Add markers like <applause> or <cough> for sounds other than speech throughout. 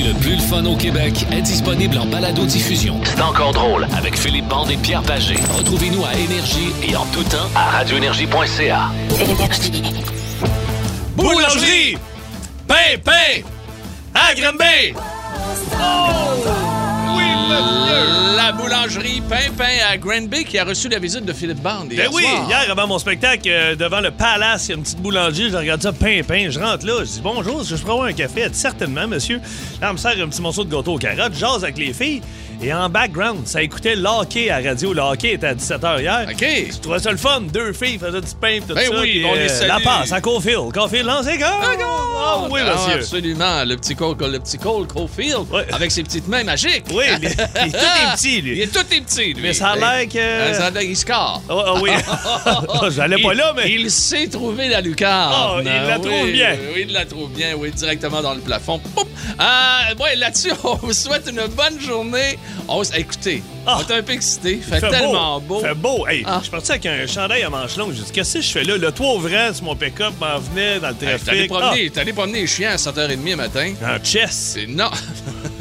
le plus le fun au Québec est disponible en balado-diffusion. C'est encore drôle avec Philippe Bande et Pierre Pagé. Retrouvez-nous à Énergie et en tout temps à radioénergie.ca. Boulangerie! Pain, pain! À Granby! Oui, La boulangerie Pimpin à Granby qui a reçu la visite de Philippe Band. Ben oui, soir. hier avant mon spectacle, euh, devant le Palace, il y a une petite boulangerie, je regarde ça, pain, je rentre là, je dis bonjour, je pourrais avoir un café? Elle dit certainement, monsieur. Là, on me sert un petit morceau de gâteau aux carottes, jase avec les filles, et en background, ça écoutait le hockey à radio. Le hockey était à 17h hier. OK. Je trouvais ça le fun, deux filles faisaient du pain, tout Ben ça. oui, puis, on les euh, salue. La passe à Caulfield. Caulfield, lancez go! Ah oui, Ah, monsieur. absolument. Le petit Cole, le petit Cole Caulfield, Ouais. avec ses petites mains magiques. Oui, il est, il est tout est petit, <laughs> Il lui. est tout est petit, lui. Mais ça a l'air que- Euh, Ça a l'air qu'il score. Oh, oh, oui. <laughs> <laughs> J'allais pas Il- là, mais. Il sait trouver la lucarne. Oh, il la Oui, trouve bien. Oui, il la trouve bien, oui, directement dans le plafond. Euh, ouais, là-dessus, on vous souhaite une bonne journée. On, s- écoutez, Ah. on est un peu excités. Il fait, Fait tellement beau. Fait beau. Hey, Ah. je suis parti avec un chandail à manches longues. J'ai dit, qu'est-ce que je fais là? Le toit ouvrant sur mon pick-up m'en venait dans le Hey, trafic. T'es allé promener, allé promener les chiens à 7h30 le matin. Ah, en chess. C'est- Non. <laughs>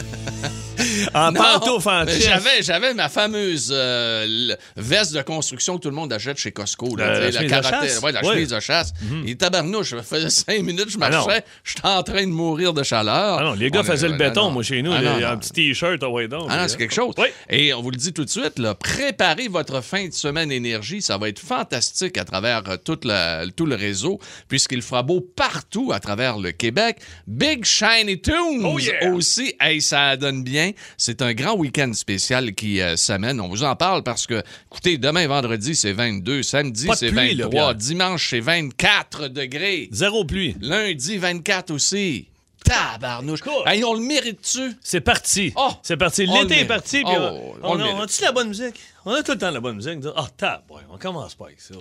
En pantoufle en. J'avais, j'avais ma fameuse euh, veste de construction que tout le monde achète chez Costco. Là, Euh, la chemise de ouais, la Oui. Chemise de chasse. Et tabarnouche, ça faisait cinq minutes je Ah marchais. J'étais en train de mourir de chaleur. Ah non, les gars On faisaient est- le ah béton, non. moi, chez nous. Ah là, non, un petit T-shirt, ah ouais, donc. Ah non, c'est quelque chose. Oui. Et on vous le dit tout de suite, là, préparez votre fin de semaine énergie. Ça va être fantastique à travers euh, toute la- tout le réseau, puisqu'il fera beau partout à travers le Québec. Big Shiny Tunes Oh yeah! aussi. Hey, ça donne bien. C'est un grand week-end spécial qui euh, s'amène. On vous en parle parce que, écoutez, demain, vendredi, c'est 22. Samedi, c'est pluie, là, 23. Pierre. Dimanche, c'est 24 degrés. Zéro pluie. Lundi, 24 aussi. Tabarnouche. Écoute. Hey, on le mérite-tu? C'est parti. Oh! c'est parti. L'été est parti. puis Oh, on, a-tu la bonne musique? On a tout le temps la bonne musique. Ah, tab, ouais, on commence pas avec ça.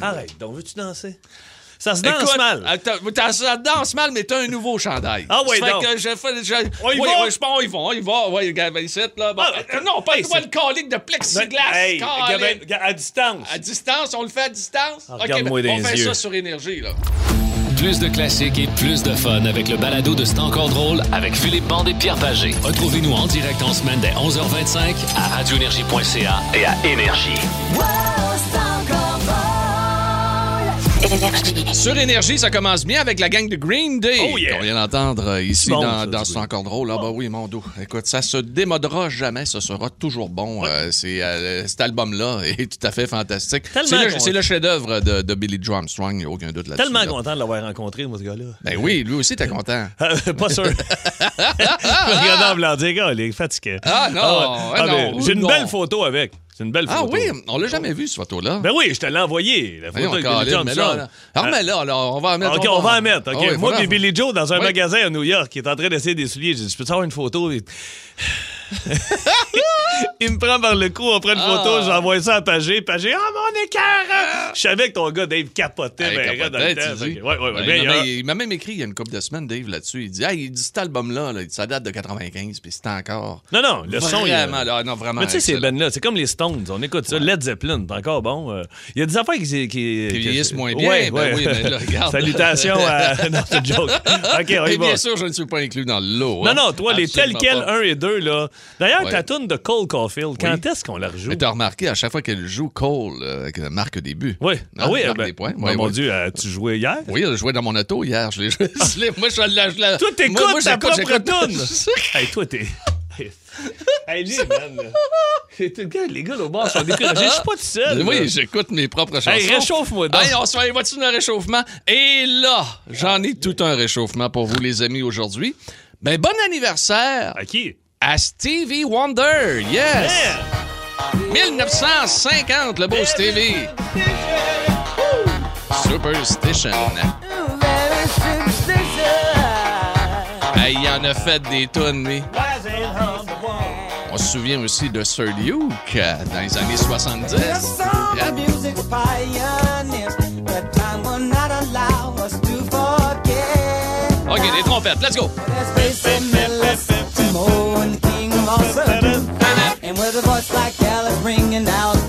Arrête, donc, veux-tu danser? Ça se danse Écoute, mal. attends, t'as- ça danse mal, mais t'as un nouveau chandail. Ah fait donc. que je fais, je- On y oui, va? oui, je pense on y va, on y va. Oui, regarde, ici, là. Bon, Ah, euh, non, pas hey, toi le colique de plexiglas. Hey, à distance. À distance, on le fait à distance? Ah, OK, ben, on fait yeux. ça sur énergie, là. Plus de classiques et plus de fun avec le balado de C'est encore drôle avec Philippe Bande et Pierre Pagé. Retrouvez-nous en direct en semaine dès 11h25 à radioénergie.ca et à Énergie. Sur Énergie, ça commence bien avec la gang de Green Day. Oh yeah. Qu'on vient d'entendre euh, ici Bon, dans, ça, dans c'est encore drôle. Ah, bah oui, mon dos. Écoute, ça se démodera jamais. Ça sera toujours bon. Euh, c'est, euh, cet album-là <laughs> est tout à fait fantastique. Tellement C'est le, content. c'est le chef-d'œuvre de, de Billy Joe Armstrong. Il n'y a aucun doute là-dessus. Tellement là. content de l'avoir rencontré, moi, ce gars-là. Ben oui, lui aussi, t'es content. <laughs> pas sûr. <laughs> Regardez en blanc, dire, gars, il est fatigué. Ah, non, ouais. ah, mais non, J'ai une non. belle photo avec. C'est une belle Ah photo. oui, on l'a jamais vu, cette photo-là. Ben oui, je te l'ai envoyé. La photo avec Billy Johnson. là. Alors, mais là, alors, on va en mettre. OK, on va en mettre. OK. Ah Moi et Billy Joe dans un magasin à New York qui est en train d'essayer des souliers. J'ai dit, je peux te avoir une photo? Il... <laughs> Il me prend par le cou, on prend une Ah. photo, j'envoie ça à Pagé. Pagé, ah, mon écœur! Je savais que ton gars, Dave, capotait. Hey, ben, capotait, dans le temps. que- Ouais, ouais, Ben, il m'a- même écrit il y a une couple de semaines, Dave, là-dessus. Il dit Hey, il dit cet album-là, là, ça date de 95, puis c'est encore. Non, non, le son, il y a- Vraiment, là, non, vraiment. Mais tu sais, ces bands-là, c'est comme les Stones. On écoute ça. Led Zeppelin, c'est encore bon. Euh, Il y a des affaires qui. Qui, vieillissent moins bien, Ouais, ben ouais. oui, mais là, regarde. Salutations à. <laughs> Non, c'est joke. OK, on y Et va. bien sûr, je ne suis pas inclus dans le lot. Non, hein. non, toi, les tels quels pas. 1 et 2, là. D'ailleurs, ta toune de Cole Caulfield, quand Oui. est-ce qu'on la rejoue? Mais t'as remarqué, à chaque fois qu'elle joue Cole, euh, qu'elle marque des buts. Oui. Hein, Ah oui, ben, des points. ben, Ouais, mon. Dieu, euh, tu jouais hier? Oui, elle a joué dans mon auto hier. Je l'ai joué. <laughs> je moi, je la. je Toi, t'écoutes ta propre toune! <laughs> hey, toi, t'es. Hey, lui, man. regarde, Les gars, là, au bord sont découragés. Je suis pas tout seul. là. Oui, j'écoute mes propres chansons. Hey, réchauffe-moi donc. Hey, on se fait voiture d'un réchauffement. Et là, j'en ai tout un réchauffement pour vous, les amis, aujourd'hui. Ben, bon anniversaire À qui? à Stevie Wonder. Yes! Yeah. 1950, le beau Stevie. Superstition. Hey, il en a fait des tonnes, lui. On se souvient aussi de Sir Luke euh, dans les années 70. Yeah. OK, les trompettes, let's go. And with a voice like ringing out,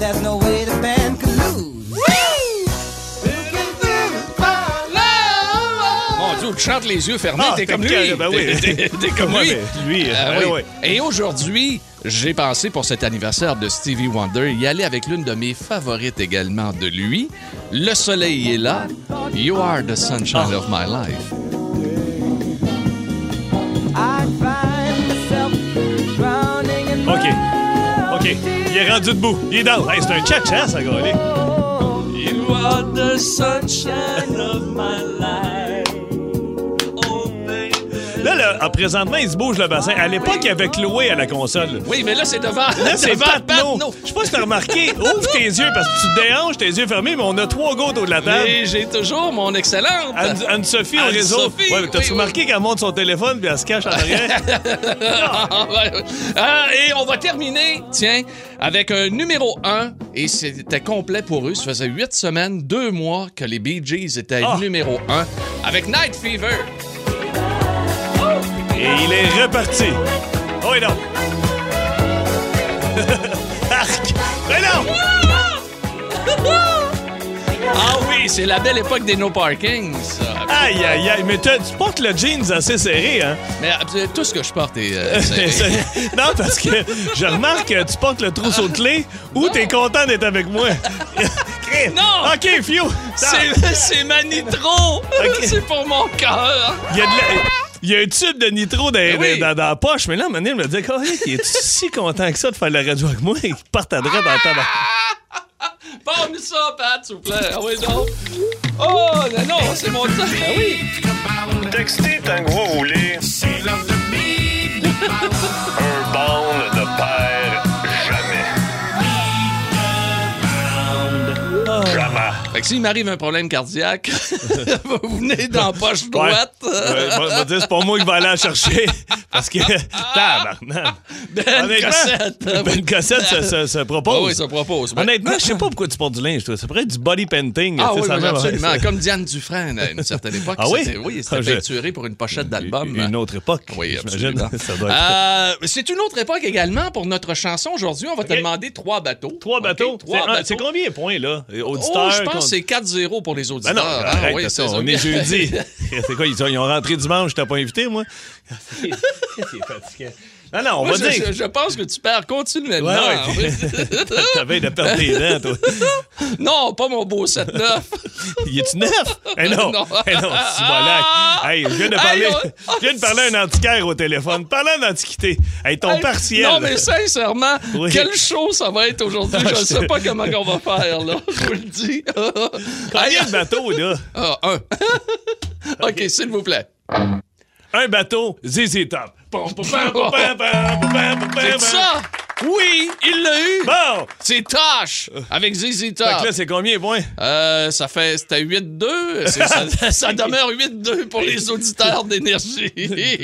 chantes les yeux fermés, Ah, t'es <laughs> t'es comme lui. ben. T'es- comme Ouais, lui. ben, lui, Euh, oui. ouais. Et aujourd'hui, j'ai pensé pour cet anniversaire de Stevie Wonder y aller avec l'une de mes favorites également de lui. Le soleil est là. You are the sunshine Ah. of my life. I find myself drowning in OK. OK. Il est rendu debout. Il est down. Hey, c'est un tcha-tcha, ça, gars. You are the sunshine of my life. Là, là, ah, présentement, il se bouge le bassin. À l'époque, il avait Chloé à la console. Oui, mais là, c'est devant. Là, <laughs> c'est devant Patno. Patno. Je sais pas si t'as remarqué. Ouvre tes yeux parce que tu te déhanches, tes yeux fermés, mais on a trois gars autour de la table. Et j'ai toujours mon excellente. Anne- Anne-Sophie au réseau. Anne-Sophie, Ouais, mais t'as-tu oui, remarqué qu'elle monte son téléphone puis elle se cache en arrière? <laughs> Ah. Ah, et on va terminer, tiens, avec un numéro 1. Et c'était complet pour eux. Ça faisait huit semaines, deux mois que les Bee Gees étaient Ah. numéro 1 avec Night Fever. Et il est reparti. Oh, et non. <laughs> Arc. Mais non! Ah oui, c'est la belle époque des no parking, ça. Aïe, aïe, aïe. Mais t'as- tu portes le jeans assez serré, hein? Mais euh, tout ce que je porte est. euh, <laughs> serré. Non, parce que je remarque que tu portes le trousseau de clés ou t'es content d'être avec moi. <laughs> Non! OK, Fio. C'est c'est ma nitro! C'est pour mon cœur! Il y, a de la- il y a un tube de nitro dans, Ben oui. dans- dans la poche, mais là, Mané me dit oh, il est <laughs> si content que ça de faire la radio avec moi, il part à droite dans le tabac. <laughs> Parle-nous ça, Pat, s'il vous plaît. Ah oui, non. Oh, non, non, c'est mon temps. Ah oui. Textez tant que vous voulez. Un bond Fait que s'il m'arrive un problème cardiaque, <laughs> vous venez dans la poche droite. Ouais, va- va dire, c'est pas moi qui vais aller la chercher. <laughs> Parce que. Tabarnak. Ben Cossette. Ben Cossette se, se- se propose. Ah oui, ça propose. Ben- Honnêtement, je sais pas pourquoi tu portes du linge, toi. Ça pourrait être du body painting. Ah oui, ça absolument. <laughs> Comme Diane Dufresne à une certaine époque. Ah oui? c'était- Oui, Ah, c'était je- peinturé pour une pochette d'album. Une autre époque. Oui, j'imagine. absolument. Ça doit être- Euh, c'est une autre époque également pour notre chanson. Aujourd'hui, on va te demander trois bateaux. Trois bateaux? Trois C'est un- bateaux. C'est combien de points, là? Oh, Auditeurs. je pense c'est 4-0 pour les Ben auditeurs. non, arrête Oui, ça, c'est ça. on est jeudi. <laughs> c'est quoi, ils ont, ils ont rentré dimanche, je t'ai pas invité, moi? c'est fatigant. Non, non, on Moi, va je, dire. je- je pense que tu perds continuellement. Ouais, ouais. <laughs> T'avais de perdre tes dents, toi. non, pas mon beau 7-9. <laughs> Il est-tu neuf? Eh non! Non. Eh non, c'est molac. Hey, je viens de parler, Hey, on- je viens de parler à un antiquaire au téléphone. Parlant d'antiquité. Hey, ton Hey, partiel. Non, mais sincèrement, Oui. quel show ça va être aujourd'hui? Ah, je ne sais pas comment on va faire, là. Je vous le dis. Combien de bateaux, là? Ah, un. <laughs> OK, s'il vous plaît. Un bateau, ZZ Top. C'est ça? Oui, il l'a eu. Bon! C'est Tosh avec ZZ Fait Top. que là, c'est combien de points? Euh, ça fait. C'était 8-2. C'est- Ça, <laughs> ça demeure 8-2 pour les auditeurs d'énergie.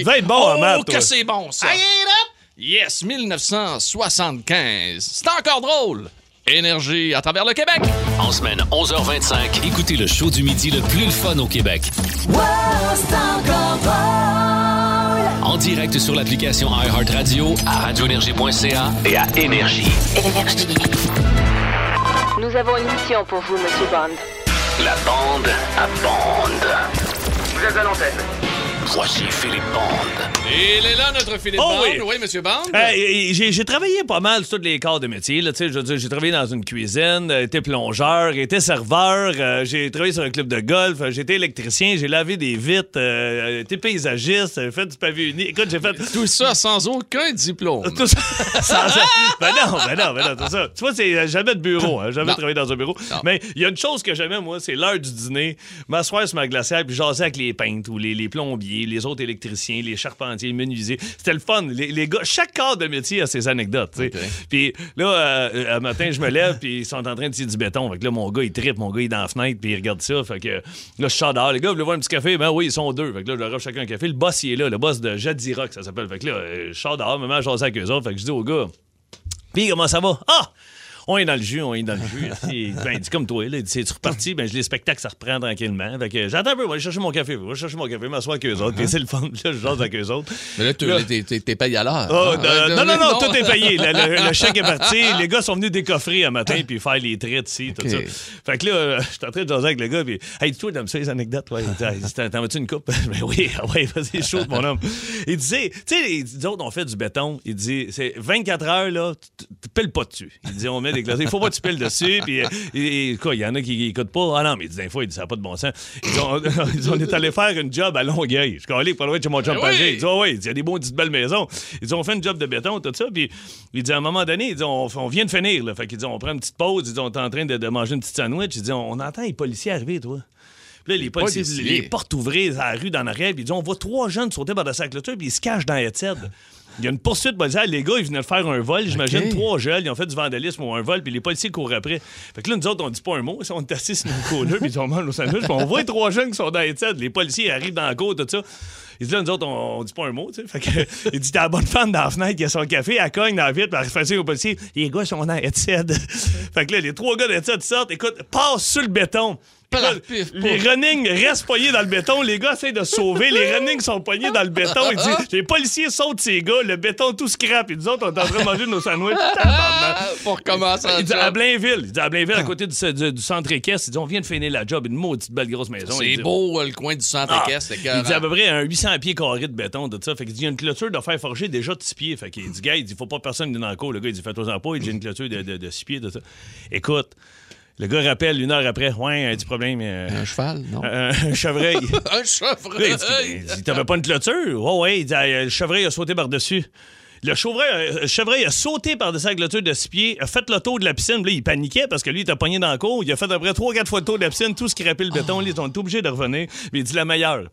Va être bon en oh, maths, que c'est bon, ça. Yes, 1975. C'est encore drôle. Énergie à travers le Québec. En semaine 11h25, écoutez le show du midi le plus le fun au Québec. En direct sur l'application iHeartRadio, à radioénergie.ca et à Énergie. Nous avons une mission pour vous, Monsieur Bond. La bande à bande. Vous êtes à l'antenne. Voici Philippe Bande. Il est là, notre Philippe Oh Bond. oui. oui, Monsieur Bond. Hey, j'ai j'ai travaillé pas mal sur tous les corps de métier. Là, j'ai travaillé dans une cuisine, euh, été plongeur, été serveur, euh, j'ai travaillé sur un club de golf, euh, j'ai été électricien, j'ai lavé des vitres, euh, été paysagiste, euh, fait du pavé uni. Écoute, j'ai fait Tout ça sans aucun diplôme. tout ça. <laughs> sans- ben non, ben non, ben non, c'est ça. Tu vois, c'est euh, jamais de bureau, hein, jamais Non. travaillé dans un bureau. Non. Mais il y a une chose que j'aimais, moi, c'est l'heure du dîner, m'asseoir sur ma glacière puis jaser avec les peintres ou les, les plombiers, les autres électriciens, les charpentiers, les menuisiers. C'était le fun. Les, les gars, chaque corps de métier a ses anecdotes. Puis là, euh, un matin, je me lève puis ils sont en train de tirer du béton. Fait que là, mon gars, il tripe, mon gars, il est dans la fenêtre puis il regarde ça. Fait que là, je sors dehors. Les gars, vous voulez voir un petit café? Ben oui, ils sont deux. Fait que là, je leur offre chacun un café. Le boss, il est là, le boss de Jadira, que ça s'appelle. Fait que là, euh, je sors dehors, maman, je avec eux autres. Fait que je dis au gars, puis comment ça va? Ah! On est dans le jus, on est dans le jus. Il, <laughs> ben, dit comme toi, là, il dit, c'est reparti, ben, je les spectacles, ça reprend tranquillement. Fait que j'attends un peu, je vais chercher mon café, je vais chercher mon café, m'asseoir avec eux autres, puis c'est le fun, là, je jase avec eux autres. Mais là, t'es- t'es t'es payé à l'heure. Oh, hein? non, Ouais, non, non, tout est payé. Le, le- le <laughs> chèque est parti. Les gars sont venus décoffrer un matin puis faire les traits ici, tout ça. Fait que là, euh, je suis en train de jaser avec le gars. Puis, hey, toi, ça les anecdotes? Ouais. T'en veux-tu une coupe? <laughs> ben oui, ah ouais, vas-y, chaud, mon homme. Il disait, tu sais, les autres, on fait du béton. Il dit, c'est 24 heures, là, tu piles pas dessus. Il dit, on met Il faut pas que tu piles dessus. Puis, euh, et- et quoi, il y en a qui qui écoutent pas. Ah non, mais il dit, des fois, il dit, ça n'a pas de bon sens. Il dit, <laughs> on, est allé faire une job à Longueuil. Je suis allé pas loin de chez mon chum Ben Pagé. oui. Il dit, ah ouais, il y a des beaux petites belles maisons. Ils dit, on fait une job de béton, tout ça. Puis il dit, à un moment donné, il dit, on, on vient de finir. Là. Fait qu'il dit, on prend une petite pause. Il dit, on est en train de, de manger une petite sandwich. Il dit, on, on entend les policiers arriver, toi. Puis là, les, policiers, policiers. les portes ouvrées à la rue dans l'arrière. Puis il dit, on voit trois jeunes sauter par la clôture, puis ils se cachent dans la tête. Il y a une poursuite policière. Les gars, ils venaient de faire un vol. J'imagine trois jeunes. Ils ont fait du vandalisme ou un vol, puis les policiers courent après. Fait que là, nous autres, on dit pas un mot. On est assis sur nos couleurs, puis on mange nos sandwichs. Puis on voit les trois jeunes qui sont dans la tête. Les policiers arrivent dans la cour, tout ça. Il dit là, nous autres, on, on dit pas un mot, tu sais. Fait que, <laughs> il dit, t'as la bonne femme dans la fenêtre qui a son café, elle cogne dans la vitre, puis elle fait signe aux policiers. Les gars sont dans Headset. <laughs> fait que là, les trois gars d'Headset sortent, écoute, passent sur le béton. Les running restent poignés dans le béton. Les gars essayent de se sauver. Les running sont poignés dans le béton. Il dit, les policiers sautent ces gars. Le béton tout scrap. Et nous autres, on est en train de manger nos sandwichs. <laughs> Ah, pour recommencer Il un dit à. Blainville. Il dit à Blainville, à côté du, du- du centre équestre. Il dit, on vient de finir la job. Une maudite belle grosse maison. C'est beau, euh, le coin du centre ah, équestre, il dit à peu près un 800 pieds carrés de béton, de ça. Fait qu'il dit, il y a une clôture de fer forgé déjà de 6 pieds. Fait qu'il dit, gars, il dit, faut pas que personne dans le cours. Le gars, il dit, fais-toi-en pas. Il dit, une clôture de, de, de 6 pieds, de ça. Écoute, le gars rappelle une heure après, ouais, petit problème. euh, Un cheval, non? un, un chevreuil. <laughs> Un chevreuil! il dit, il dit, t'avais pas une clôture? Oh, ouais, il dit, le chevreuil a sauté par-dessus. Le chevreuil, euh, chevreuil a sauté par-dessus la clôture de six pieds, a fait le tour de la piscine. Là, il paniquait parce que lui, il était pogné dans le cours. Il a fait à peu près 3-4 fois le tour de la piscine, tout ce qui rappelle le béton. Là, Ils sont obligés de revenir. Puis il dit la meilleure.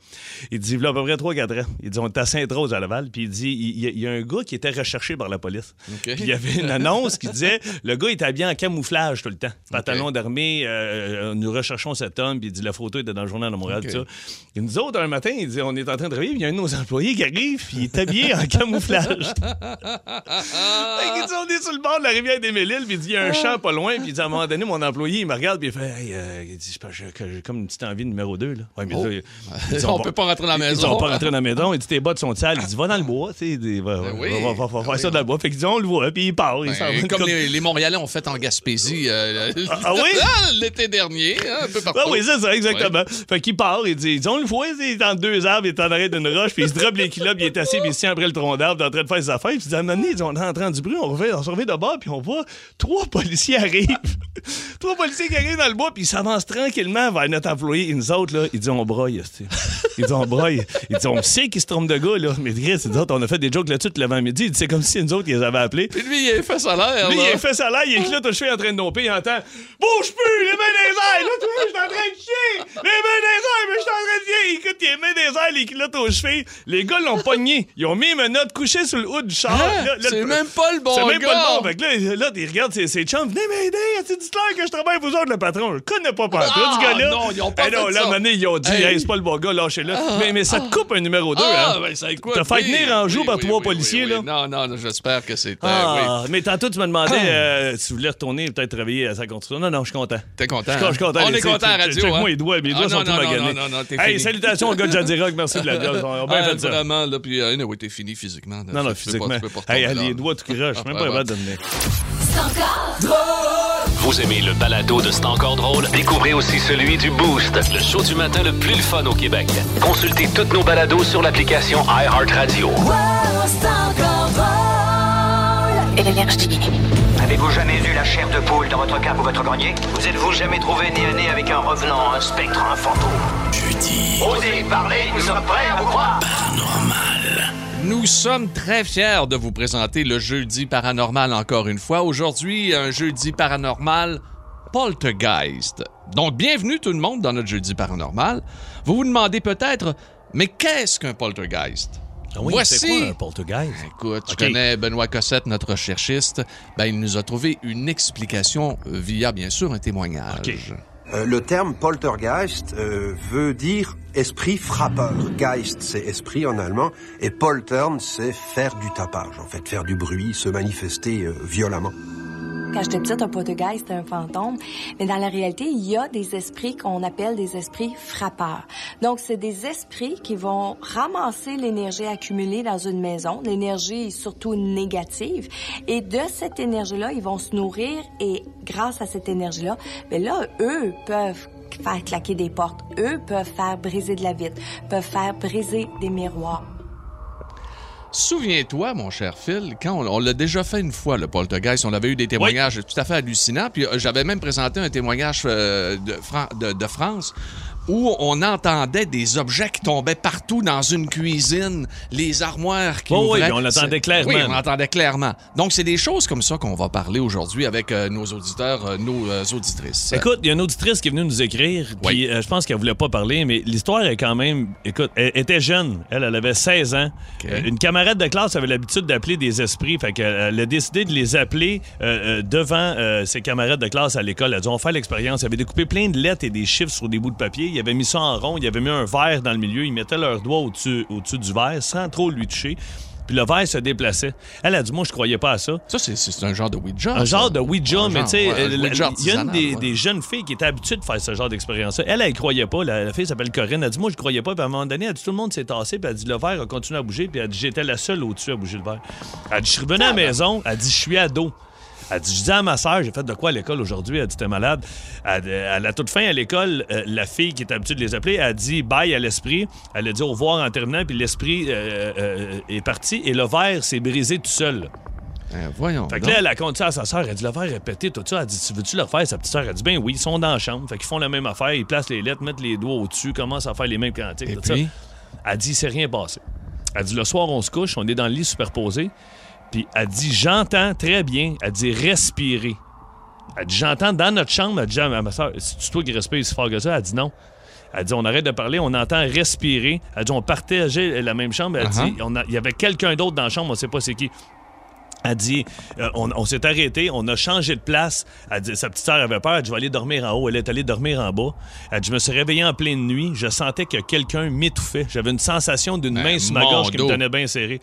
Il dit, là, à peu près 3-4 ans. Il dit, on était à Sainte-Rose à Laval. Puis il dit, il y, a- il y a un gars qui était recherché par la police. Puis il y avait une annonce qui disait, le gars était habillé en camouflage tout le temps. Pantalon d'armée, euh, nous recherchons cet homme. Puis il dit, la photo était dans le journal de Montréal, OK. tout ça. Et nous autres, un matin, il dit, on est en train de travailler, il y a un de nos employés qui arrive, puis il est habillé en camouflage. <laughs> Qu'il dit, on est sur le bord de la rivière des Méliles, puis il dit, il y a un champ pas loin, puis il dit, à un moment donné, mon employé, il me regarde, puis il fait, hey, euh, il dit, j'ai comme une petite envie numéro 2, là. Ouais, mais Oh. là, <laughs> il On peut pas rentrer dans la Ils maison. sont pas rentrés dans la maison. Il dit tes bottes sont sales. Il dit va dans le bois. Tu sais, il va, Ben oui. va- va- va Ben faire oui. ça dans le bois. Fait qu'ils on le voit. Puis il part. il s'en va. Ben, comme les, les Montréalais ont fait en Gaspésie euh, ah oui? <laughs> l'été dernier, hein, un peu partout. Ah oui, c'est ça, exactement. Fait qu'il part, il dit, on le voit, il est entre deux arbres, il est en arrêt d'une roche, puis il se drop les kilos, puis il est assis, puis il se tient après le tronc d'arbre, il en train de faire ses affaires. Puis il dit, à un moment donné, on entend du bruit, on, revient, on se revient de bord, puis on voit trois <laughs> policiers arrivent. <laughs> trois policiers qui arrivent dans le bois, puis ils s'avancent tranquillement vers notre employé. Et nous autres, là, ils disent, on broille. Ils disent, on broille. Ils disent, on sait qu'ils se trompent de gars, là. Mais Chris, nous autres, on a fait des jokes là-dessus l'avant-midi. C'est comme si nous autres, ils les avaient appelés. Puis lui, il a fait ça l'air. Lui, là. il a fait ça là, il est là, au cheveux en train de domper, il entend Bouge plus, les mains des airs, là, toi, je suis en train de chier, les mains des airs, mais je suis en train de chier. Écoute, il a les mains des airs, les culottes aux cheveux. Les gars l'ont pogné. Ils ont mis une note couchée sur le haut du char. Hein? C'est même pas le bon C'est même gars. pas le bon. Fait que là, là, ils regardent ses, ses chums, venez m'aider, clair que je travaille vous autres, le patron. Je connais pas tout, Ah, ce gars-là. non, ils ont pas Eh non, fait là, ça. ils ont dit, Hey. hey, c'est pas le bon gars, lâchez-le. mais, mais ça te coupe un numéro 2, Ah, hein. ben ça écoute. T'as fait tenir en joue oui, par oui, trois oui, policiers, là. Non, non, non, j'espère que c'était. Ah, oui. mais tantôt, tu me demandais euh, si tu voulais retourner peut-être travailler à sa construction. Non, non, je suis content. T'es content? Je suis- content. On Les- est content à radio. check-moi hein? les doigts, mes Ah, doigts sont tout maganés. Non, non, Hey, salutations au gars de Jadirock, merci de la <laughs> job. On a bien Ah, fait ça. Vraiment, là, puis euh, t'es fini physiquement. Non, non, tu peux pas Hey, les doigts tout croche. Je suis même pas capable de venir. Vous aimez le balado de C'est encore drôle? Découvrez aussi celui du Boost, le show du matin le plus fun au Québec. Consultez toutes nos balados sur l'application iHeartRadio. Énergie. Avez-vous jamais vu la chair de poule dans votre cave ou votre grenier? Vous êtes-vous jamais trouvé nez à nez avec un revenant, un spectre, un fantôme? Jeudi. Osez parler, nous sommes prêts à vous croire. Nous sommes très fiers de vous présenter le jeudi paranormal encore une fois. Aujourd'hui, un jeudi paranormal poltergeist. Donc, bienvenue tout le monde dans notre jeudi paranormal. Vous vous demandez peut-être, mais qu'est-ce qu'un poltergeist? Ah oui, Voici. c'est quoi un poltergeist? Écoute, je OK. connais Benoît Cossette, notre recherchiste. Ben, il nous a trouvé une explication via, bien sûr, un témoignage. Euh, le terme poltergeist euh, veut dire esprit frappeur. Geist, c'est esprit en allemand, et poltern, c'est faire du tapage, en fait, faire du bruit, se manifester euh, violemment. Quand j'étais petite, un poltergeist, c'était un fantôme. Mais dans la réalité, il y a des esprits qu'on appelle des esprits frappeurs. Donc, c'est des esprits qui vont ramasser l'énergie accumulée dans une maison, l'énergie surtout négative. Et de cette énergie-là, ils vont se nourrir et grâce à cette énergie-là, ben là, eux peuvent faire claquer des portes. Eux peuvent faire briser de la vitre, peuvent faire briser des miroirs. Souviens-toi, mon cher Phil, quand on, on l'a déjà fait une fois, le poltergeist, on avait eu des témoignages tout à fait hallucinants. Puis euh, j'avais même présenté un témoignage euh, de, Fran- de- de France où on entendait des objets qui tombaient partout dans une cuisine, les armoires qui Oh oui, on l'entendait clairement. Oui, on l'entendait clairement. Donc, c'est des choses comme ça qu'on va parler aujourd'hui avec euh, nos auditeurs, euh, nos euh, auditrices. Écoute, il y a une auditrice qui est venue nous écrire, puis je pense qu'elle voulait pas parler, mais l'histoire est quand même. Écoute, elle était jeune. Elle, elle avait 16 ans. Une camarade de classe avait l'habitude d'appeler des esprits, fait qu'elle elle a décidé de les appeler devant ses camarades de classe à l'école. Elle a dit on va faire l'expérience. Elle avait découpé plein de lettres et des chiffres sur des bouts de papier. Il avait mis ça en rond, il avait mis un verre dans le milieu, il mettait leurs doigts au-dessus au-dessus du verre sans trop lui toucher. Puis le verre se déplaçait. Elle a dit moi je croyais pas à ça. Ça, c'est- c'est un genre de Ouija. Un ça. genre de Ouija, Un mais tu sais, il y a une des, ouais. des jeunes filles qui étaient habituées de faire ce genre d'expérience-là. Elle, elle, croyait pas. La, la fille s'appelle Corinne. Elle dit Moi, je croyais pas. Puis à un moment donné, elle dit Tout le monde s'est tassé. Puis elle dit Le verre a continué à bouger. Puis elle dit J'étais la seule au-dessus à bouger le verre. Elle dit Je suis revenue à la maison. Elle dit Je suis ado. Elle dit, je dis à ma soeur, j'ai fait de quoi à l'école aujourd'hui? Elle dit, t'es malade. Elle, à la toute fin, à l'école, euh, la fille qui est habituée de les appeler, elle a dit bye à l'esprit. Elle a dit au revoir en terminant, puis l'esprit euh, euh, est parti et le verre s'est brisé tout seul. Euh, voyons. Fait que donc. là, elle a compté ça à sa sœur. Elle dit, le verre est pété, tout ça. Elle dit, tu veux-tu le refaire? Sa petite sœur, elle dit, ben oui, ils sont dans la chambre. Fait qu'ils font la même affaire. Ils placent les lettres, mettent les doigts au-dessus, commencent à faire les mêmes cantiques. Et tout puis? ça. Elle dit, c'est rien passé. Elle dit, le soir, on se couche, on est dans le lit superposé. Puis elle dit, j'entends très bien. Elle dit, respirer. Elle dit, j'entends dans notre chambre. Elle dit à ma soeur, c'est toi qui respires si fort que ça? Elle dit, non. Elle dit, on arrête de parler, on entend respirer. Elle dit, on partageait la même chambre. Elle Uh-huh. dit, il y avait quelqu'un d'autre dans la chambre, on sait pas c'est qui. Elle dit, euh, on, on s'est arrêté, on a changé de place. Elle dit, sa petite sœur avait peur. Elle dit, je vais aller dormir en haut. Elle est allée dormir en bas. Elle dit, je me suis réveillé en pleine nuit. Je sentais que quelqu'un m'étouffait. J'avais une sensation d'une main sur ma gorge qui me tenait bien serré.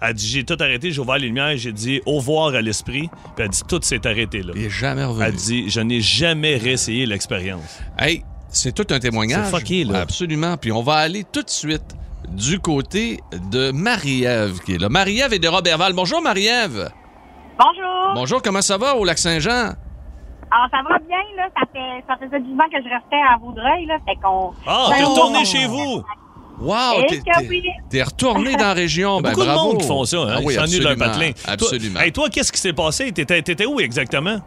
Elle dit, j'ai tout arrêté, j'ai ouvert les lumières, j'ai dit au revoir à l'esprit. Puis elle dit, tout s'est arrêté là. Il est jamais revenu. Elle dit, je n'ai jamais réessayé l'expérience. Hey, c'est tout un témoignage. C'est fucké, là. Absolument. Puis on va aller tout de suite du côté de Marie-Ève qui est là. Marie-Ève est de Robertval. Bonjour, Marie-Ève. Bonjour. Bonjour, comment ça va au Lac-Saint-Jean? Alors, ça va bien, là. Ça, fait, ça faisait 10 ans que je restais à Vaudreuil, là. Fait qu'on. Ah, t'es retourné on- chez vous! Wow, t'es, que t'es- oui. t'es retourné dans la région. Ben, beaucoup de monde qui font ça. Hein? Ah oui, de leur absolument, patelin. Absolument. Toi, hey, toi, qu'est-ce qui s'est passé? T'étais, t'étais où exactement?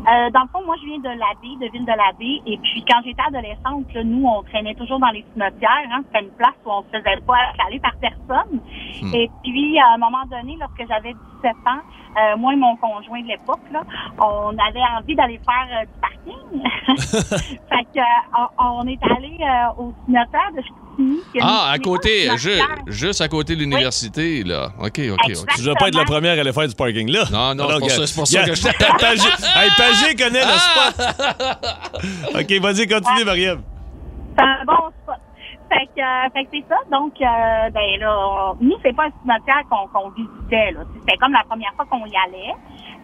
Euh, dans le fond, moi, je viens de l'Abbé, de Ville de l'Abbé. Et puis, quand j'étais adolescente, là, nous, on traînait toujours dans les cimetières. Hein. C'était une place où on se faisait pas caler par personne. Hmm. Et puis, à un moment donné, lorsque j'avais 17 ans, euh, moi et mon conjoint de l'époque, là, on avait envie d'aller faire euh, du parking. <laughs> fait que, euh, on, on est allé euh, au cimetière de Chicoutimi. Ah, à côté, ju- juste à côté de l'université, là. OK, OK, OK. Tu dois pas être la première à aller faire du parking là. Non, non, c'est pour ça- que je- Pa- <laughs> Pagé, hey, Pagé connaît le Ah! spot. <laughs> OK, vas-y, continue, Mariam. C'est un bon spot. Fait que, euh, fait que c'est ça. Donc, euh, ben là, on- nous, c'est pas un cimetière qu'on qu'on visitait. là. C'était comme la première fois qu'on y allait.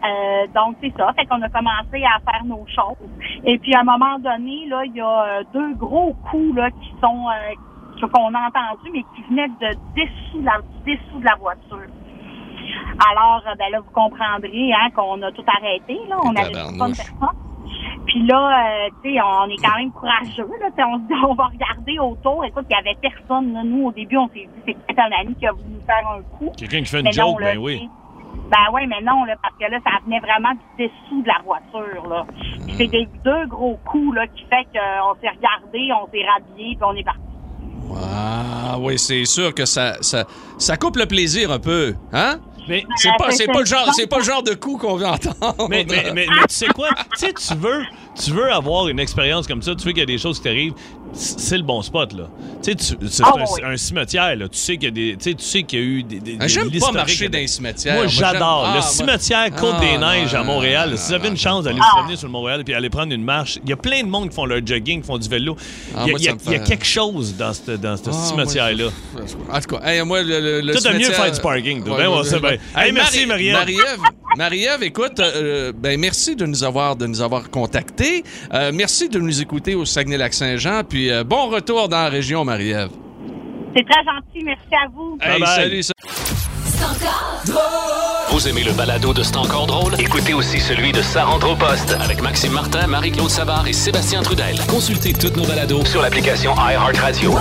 Euh, donc, c'est ça. Fait qu'on a commencé à faire nos choses. Et puis, à un moment donné, là, il y a euh, deux gros coups là, qui sont euh, qu'on a entendus, mais qui venaient de dessous, la, dessous de la voiture. Alors, euh, ben là, vous comprendrez hein, qu'on a tout arrêté. Là. On avait une bonne personne. Puis là, euh, tu sais, on est quand même courageux. Là, Tu sais, on se dit, on va regarder autour. Écoute, il y avait personne. Là. Nous, au début, on s'est dit, c'est peut-être un ami qui a voulu nous faire un coup. Quelqu'un qui fait une Mais non, joke, là, ben oui. Ben oui, mais non, là, parce que là, ça venait vraiment du dessous de la voiture. Là. Puis c'est des deux gros coups là, qui fait qu'on s'est regardé, on s'est rhabillé, puis on est parti. Ah oui, c'est sûr que ça, ça, ça coupe le plaisir un peu, hein? Mais c'est pas, c'est pas le genre, c'est pas le genre de coup qu'on veut entendre. Mais, mais, mais, mais tu sais quoi? tu sais, tu veux, tu veux avoir une expérience comme ça, tu veux qu'il y a des choses qui t'arrivent, c'est le bon spot, là. Tu sais, c'est Ah, un, oui. un cimetière, là. Tu sais qu'il y a des. Tu sais, tu sais qu'il y a eu des. des Ah, j'aime des- pas marcher dans les cimetières. Moi, j'adore. Ah, le moi- cimetière Côte-des-Neiges Ah, à Montréal, si vous avez une chance d'aller Ah. se promener sur le Montréal puis aller prendre une marche, il y a plein de monde qui font leur jogging, qui font du vélo. Ah, il y a, moi, y y quelque chose dans ce dans ce Ah, cimetière-là. En tout cas, hey, moi, le, le, t'as mieux faire du parking. Ouais. Hey, merci, Marie-Ève. Marie-Ève, écoute, euh, ben merci de nous avoir, de nous avoir contactés. Euh, merci de nous écouter au Saguenay-Lac-Saint-Jean. Puis euh, bon retour dans la région, Marie-Ève. C'est très gentil. Merci à vous. Hey, salut, salut. Vous aimez le balado de C'est encore drôle? Écoutez aussi celui de Sa rentre au poste avec Maxime Martin, Marie-Claude Savard et Sébastien Trudel. Consultez toutes nos balados sur l'application iHeartRadio.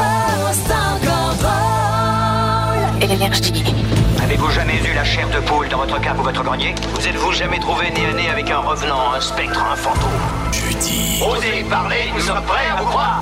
Énergie. Avez-vous jamais vu la chair de poule dans votre cave ou votre grenier? Vous êtes-vous jamais trouvé nez à nez avec un revenant, un spectre, un fantôme? Jeudi. Osez parler, nous sommes prêts à vous croire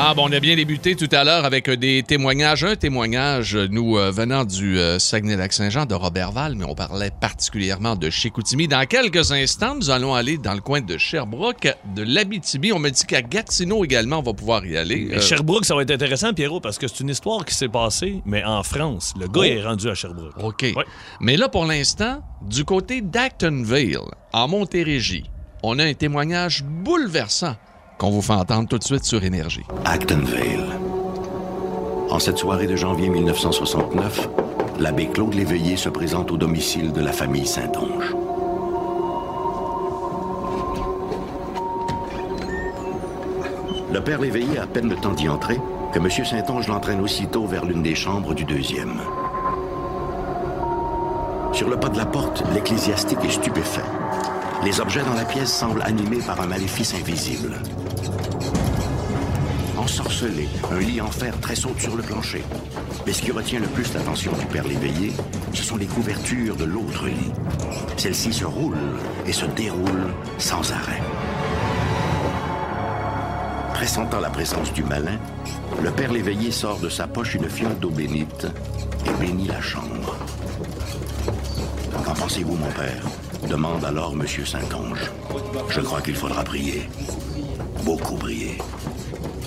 Ah, bon, on a bien débuté tout à l'heure avec euh, des témoignages. Un témoignage, euh, nous, euh, venant du euh, Saguenay-Lac-Saint-Jean, de Robertval, mais on parlait particulièrement de Chicoutimi. Dans quelques instants, nous allons aller dans le coin de Sherbrooke, de l'Abitibi. On me dit qu'à Gatineau également, on va pouvoir y aller. Euh, Sherbrooke, ça va être intéressant, Pierrot, parce que c'est une histoire qui s'est passée, mais en France. Le gars Oh. est rendu à Sherbrooke. OK. Ouais. Mais là, pour l'instant, du côté d'Actonville, en Montérégie, on a un témoignage bouleversant qu'on vous fait entendre tout de suite sur Énergie. Actonville. En cette soirée de janvier 1969, l'abbé Claude Léveillé se présente au domicile de la famille Saint-Onge. Le père Léveillé a à peine le temps d'y entrer que M. Saint-Onge l'entraîne aussitôt vers l'une des chambres du deuxième. Sur le pas de la porte, l'ecclésiastique est stupéfait. Les objets dans la pièce semblent animés par un maléfice invisible. Ensorcelé, un lit en fer tressaute sur le plancher. Mais ce qui retient le plus l'attention du père l'éveillé, ce sont les couvertures de l'autre lit. Celles-ci se roulent et se déroulent sans arrêt. Pressentant la présence du malin, le père l'éveillé sort de sa poche une fiole d'eau bénite et bénit la chambre. Qu'en pensez-vous, mon père? demande alors M. Saint-Onge. Je crois qu'il faudra prier. Beaucoup prier.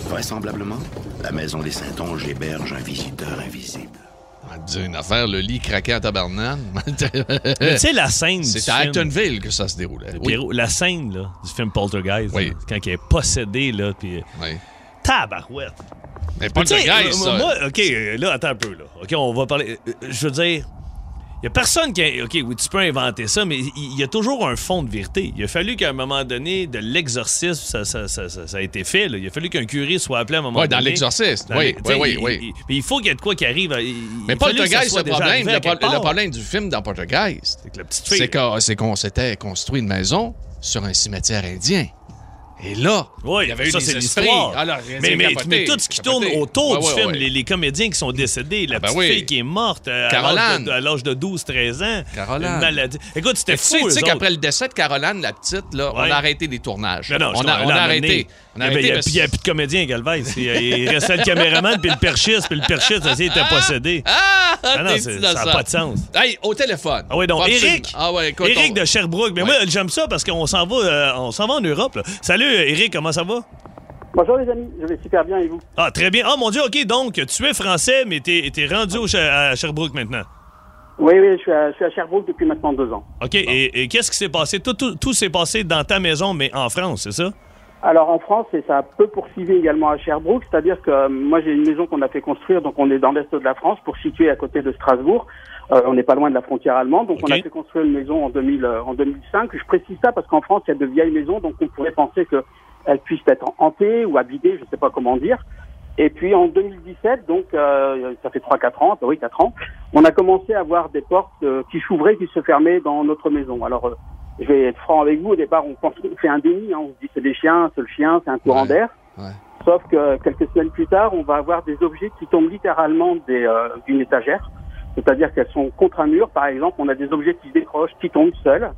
Vraisemblablement, la maison des Saint-Onge héberge un visiteur invisible. On va te dire une affaire, le lit craqué à tabarnane. <laughs> Mais tu sais, la scène. C'est à Actonville que ça se déroulait. Oui. Pierrot, la scène là, du film Poltergeist, Oui. là, quand il est possédé, là, puis Oui. tabarouette. Mais Poltergeist, euh, ça. Moi, OK, là, attends un peu, là. OK, on va parler... euh, Je veux dire, il y a personne qui... a- OK, oui, tu peux inventer ça, mais il y a toujours un fond de vérité. Il a fallu qu'à un moment donné, de l'exorcisme, ça, ça, ça, ça- ça a été fait, là. Il a fallu qu'un curé soit appelé à un moment Ouais, donné. dans l'exorciste. Dans Oui, oui, oui, il- oui. il- faut qu'il y ait de quoi qui arrive. Mais Poltergeist, le problème, le, pro- le problème du film dans Poltergeist, qu'on c'est qu'on s'était construit une maison sur un cimetière indien. Et là, Oui, il y avait eu ça, des c'est esprits. l'histoire. Alors, mais, mais, capoté, mais tout ce qui tourne autour du film. Les, les comédiens qui sont décédés, la Ah ben petite fille qui est morte euh, à Caroline. l'âge de- à l'âge de, 12-13 ans. Caroline. Une maladie. Écoute, c'était fou, tu sais qu'après le décès de Caroline, la petite, là, on a arrêté les tournages. Non, non, on a, on arrêté. On a Il a- parce- n'y a plus de comédien, Galvez. Il, il restait le caméraman, puis le perchiste, puis le perchiste, ça, il était possédé. Ah! Ah non, ça n'a pas de sens. Hey, au téléphone. Ah oui, donc, Eric. Ah ouais, écoute, Éric on- de Sherbrooke. Mais Ouais. moi, j'aime ça parce qu'on s'en va, euh, on s'en va en Europe. là. Salut, Eric, comment ça va? Bonjour les amis, je vais super bien et vous? Ah, très bien. Ah, mon Dieu, OK, donc, tu es français, mais t'es es rendu au à Sherbrooke maintenant. Oui, oui, je suis, à, je suis à Sherbrooke depuis maintenant deux ans. OK, et, et qu'est-ce qui s'est passé? Tout, tout- tout s'est passé dans ta maison, mais en France, c'est ça? Alors en France, et ça peut poursuivre également à Sherbrooke, c'est-à-dire que euh, moi j'ai une maison qu'on a fait construire, donc on est dans l'est de la France, pour situer à côté de Strasbourg. Euh, on n'est pas loin de la frontière allemande, donc on a fait construire une maison en, 2000, euh, en 2005. Je précise ça parce qu'en France, il y a de vieilles maisons, donc on pourrait penser qu'elles puissent être hantées ou abîmées, je ne sais pas comment dire. Et puis en 2017, donc euh, ça fait 3-4 ans, oui 4 ans, on a commencé à voir des portes euh, qui s'ouvraient, qui se fermaient dans notre maison. Alors euh, je vais être franc avec vous, au départ on pense fait un déni, hein, on se dit c'est des chiens, c'est le chien, c'est un courant Ouais. d'air. Ouais. Sauf que quelques semaines plus tard, on va avoir des objets qui tombent littéralement des, euh, d'une étagère. C'est-à-dire qu'elles sont contre un mur, par exemple, on a des objets qui se décrochent, qui tombent seuls.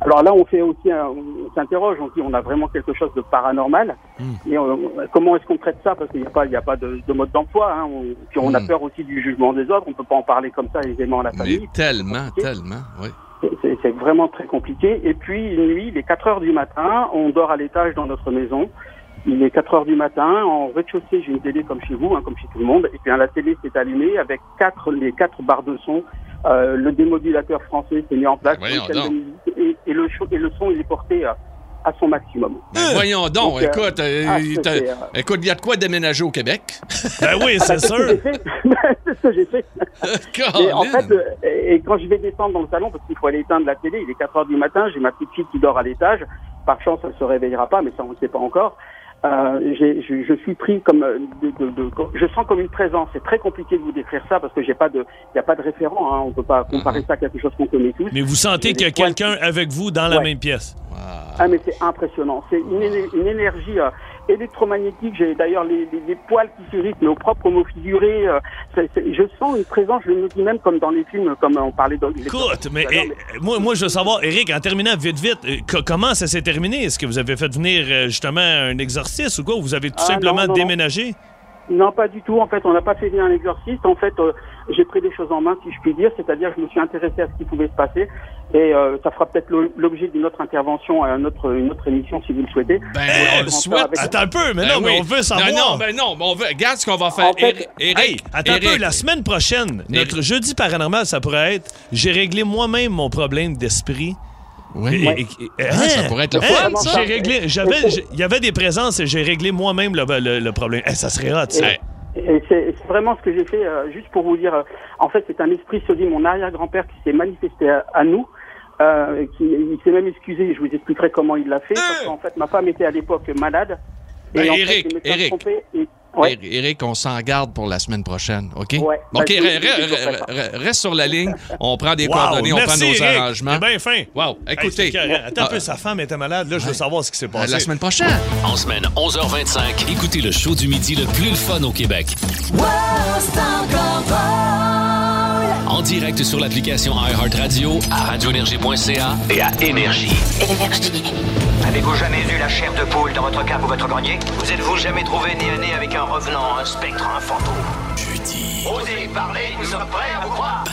Alors là, on fait aussi, un- on s'interroge, on dit, on a vraiment quelque chose de paranormal. Et euh, comment est-ce qu'on traite ça? Parce qu'il n'y a pas, il n'y a pas de, de mode d'emploi. Hein. On, puis on a Mm. peur aussi du jugement des autres. On peut pas en parler comme ça aisément à la Mais famille. tellement, tellement, oui. C'est- vraiment très compliqué. Et puis, une nuit, il est 4 heures du matin, on dort à l'étage dans notre maison. Il est 4 heures du matin, en rez-de-chaussée, j'ai une télé comme chez vous, hein, comme chez tout le monde. Et puis, la télé s'est allumée avec quatre, les quatre barres de son. Euh, le démodulateur français s'est mis en place. Et, et le, et le son, il est porté à son maximum. Ben, voyons donc, Donc, euh, écoute, euh, ah, euh, écoute, il y a de quoi déménager au Québec? <laughs> Ben oui, Ah, c'est c'est ce que sûr. <laughs> c'est ce que j'ai fait. <laughs> Et en fait, euh, et quand je vais descendre dans le salon, parce qu'il faut aller éteindre la télé, il est 4 heures du matin, j'ai ma petite fille qui dort à l'étage. Par chance, elle se réveillera pas, mais ça, on ne sait pas encore. Euh, j'ai- je, je suis pris comme euh, de, de- de- je sens comme une présence. C'est très compliqué de vous décrire ça parce que j'ai pas de, il y a pas de référent. Hein, on peut pas comparer ça à quelque chose qu'on connaît tous. Mais vous sentez qu'il y a quelqu'un avec vous dans la Ouais. même pièce. Ah mais c'est impressionnant. C'est une énergie euh, électromagnétique. J'ai d'ailleurs les, les, les poils qui s'irritent, mais au propre mot figuré. euh, c'est- c'est- je sens une présence. Je me dis même comme dans les films, comme on parlait dans les. Écoute, mais, eh, moi, moi, je veux savoir, Eric, en terminant vite, vite, euh, co- comment ça s'est terminé? Est-ce que vous avez fait venir euh, justement un exorciste ou quoi? Ou vous avez tout Ah, simplement non, non, non. déménagé? Non, pas du tout. En fait, on n'a pas fait venir un exorciste. En fait, euh, j'ai pris des choses en main, si je puis dire. C'est-à-dire, je me suis intéressé à ce qui pouvait se passer. Et euh, ça fera peut-être lo- l'objet d'une autre intervention à un autre, une autre émission, si vous le souhaitez. Ben, Euh, on souhaite. avec- Attends un peu, mais Ben non, mais oui. on veut savoir. Non, non, ben non, mais on veut. Regarde ce qu'on va faire. En fait- Eric, Hey, attends un peu, la semaine prochaine, notre jeudi paranormal, ça pourrait être j'ai réglé moi-même mon problème d'esprit. Oui. Et- et- et- Ah, ça pourrait être le fun, ça. J'ai réglé, il y avait des présences et j'ai réglé moi-même le, le- le problème. Eh, ça serait hot, ça. C'est vraiment ce que j'ai fait, euh, juste pour vous dire. euh, en fait, c'est un esprit saudi, mon arrière-grand-père, qui s'est manifesté à, à nous. Euh, qui, il s'est même excusé. Je vous expliquerai comment il l'a fait. Parce qu'en fait, ma femme était à l'époque malade. Ben, en Eric, Eric. trompaient et- ouais. Eric, on s'en garde pour la semaine prochaine, OK? Ouais. OK, Ben, re- re- re- reste sur la ligne. On prend des Wow, coordonnées, on prend nos Eric. arrangements. Bien fin. Wow, Hey, écoutez. carré. Attends un Ah, peu, sa femme était malade. Là, je veux savoir ce qui s'est passé. la semaine prochaine. En semaine 11h25, écoutez le show du midi le plus le fun au Québec. En direct sur l'application iHeartRadio, à radioénergie.ca et à Énergie. Énergie. Avez-vous jamais eu la chair de poule dans votre cave ou votre grenier? Vous êtes-vous jamais trouvé nez à nez avec un revenant, un spectre, un fantôme? Jeudi. Osez parler, nous sommes prêts à vous croire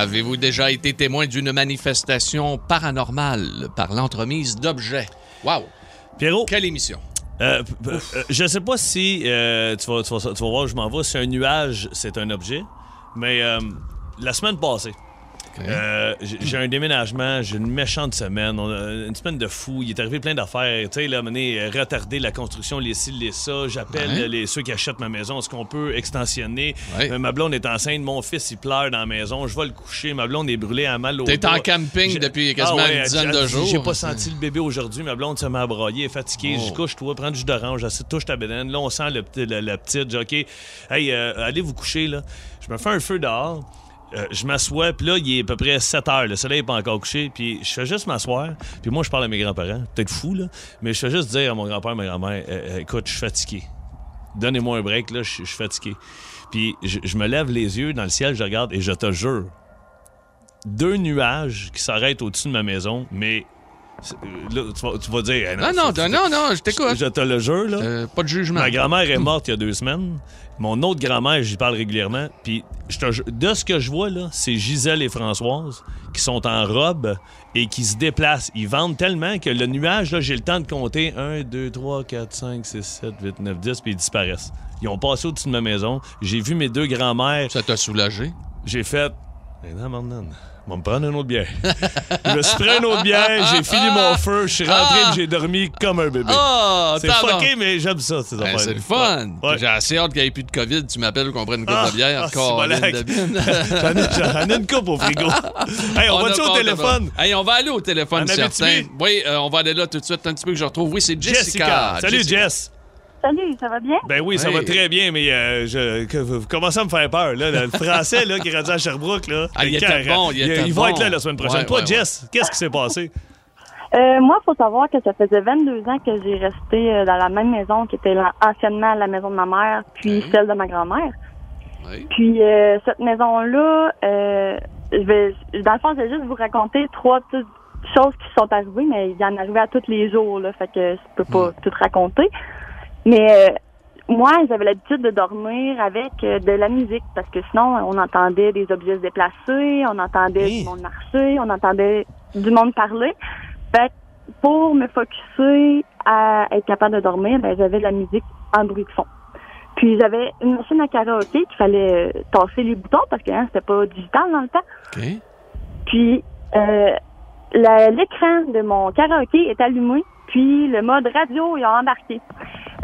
Avez-vous déjà été témoin d'une manifestation paranormale par l'entremise d'objets? Wow! Pierrot, Quelle émission? euh, p- euh, je sais pas si euh, tu, vas, tu, vas, tu vas voir où je m'en vais. Si un nuage, c'est un objet. Mais euh, la semaine passée, euh, j'ai j'ai un déménagement, j'ai une méchante semaine, on a une semaine de fou. Il est arrivé plein d'affaires, tu sais, là, mener, euh, retarder la construction, les ci, les ça. J'appelle Ouais. euh, les, ceux qui achètent ma maison, est-ce qu'on peut extensionner? Ouais. Euh, ma blonde est enceinte, mon fils, il pleure dans la maison, je vais le coucher, ma blonde est brûlée à mal au T'es en camping J'ai- depuis quasiment Ah ouais, une dizaine de jours. J'ai pas senti le bébé aujourd'hui, ma blonde se m'a broyé, fatiguée. Oh. Je couche, toi, prends du jus d'orange, touche ta bédaine. Là, on sent le la, la petite. Dis, OK, hey, euh, allez vous coucher, là. Je me fais un feu dehors. Euh, je m'assois, puis là, il est à peu près 7 heures. Le soleil n'est pas encore couché. Puis je fais juste m'asseoir. Puis moi, je parle à mes grands-parents. Peut-être fou, là. Mais je fais juste dire à mon grand-père, ma grand-mère, Euh, euh, écoute, je suis fatigué. Donnez-moi un break, là, je suis fatigué. Puis je, me lève les yeux dans le ciel, je regarde et je te jure, deux nuages qui s'arrêtent au-dessus de ma maison, mais là, tu vas, tu vas dire. Non, non, c'est- non, non, je t'écoute. Je te le jure, là. Euh, pas de jugement. Ma grand-mère est morte il y a deux semaines. Mon autre grand-mère, j'y parle régulièrement. Puis je te de ce que je vois, là, c'est Gisèle et Françoise qui sont en robe et qui se déplacent. Ils vendent tellement que le nuage, là, j'ai le temps de compter 1, 2, 3, 4, 5, 6, 7, 8, 9, 10, puis ils disparaissent. Ils ont passé au-dessus de ma maison. J'ai vu mes deux grands-mères. Ça t'a soulagé? J'ai fait. Non, maintenant, on va me prendre une autre bière. <laughs> je me suis pris une autre bière, j'ai fini mon feu, je suis rentré Ah! et j'ai dormi comme un bébé. Ah, c'est fucké, mais j'aime ça, ces Ben, c'est le fun. Ouais. J'ai assez hâte qu'il n'y ait plus de COVID. Tu m'appelles qu'on prenne une coupe Ah, de bière. <laughs> ah. J'en ai, une coupe au frigo. <laughs> hey, on, va-tu au téléphone? Hey, on va aller au téléphone, certain. Oui, euh, on va aller là tout de suite. Un petit peu que je retrouve. Oui, c'est Jessica. Jessica. Salut, Jessica. Jess. Salut, ça va bien? Ben oui, ça va très bien, mais euh, je, que, vous commencez à me faire peur. Là, le français là, qui est rendu à Sherbrooke, là, Ah, il était bon, il était va bon. être là la semaine prochaine. Ouais, Toi, ouais, Jess, qu'est-ce qui s'est passé? Euh, moi, il faut savoir que ça faisait 22 ans que j'ai resté euh, dans la même maison qui était anciennement la maison de ma mère, puis celle de ma grand-mère. Oui. Puis euh, cette maison-là, euh, je vais, dans le fond, je vais juste vous raconter trois petites choses qui sont arrivées, mais il y en arrivait à tous les jours, là, fait que je peux pas tout raconter. Mais euh, moi, j'avais l'habitude de dormir avec euh, de la musique parce que sinon, on entendait des objets se déplacer, on entendait du monde marcher, on entendait du monde parler. Fait pour me focuser à être capable de dormir, ben, j'avais de la musique en bruit de fond. Puis j'avais une machine à karaoké qu'il fallait euh, tasser les boutons parce que hein, c'était pas digital dans le temps. Puis euh, l'écran de mon karaoké est allumé, puis le mode radio il a embarqué.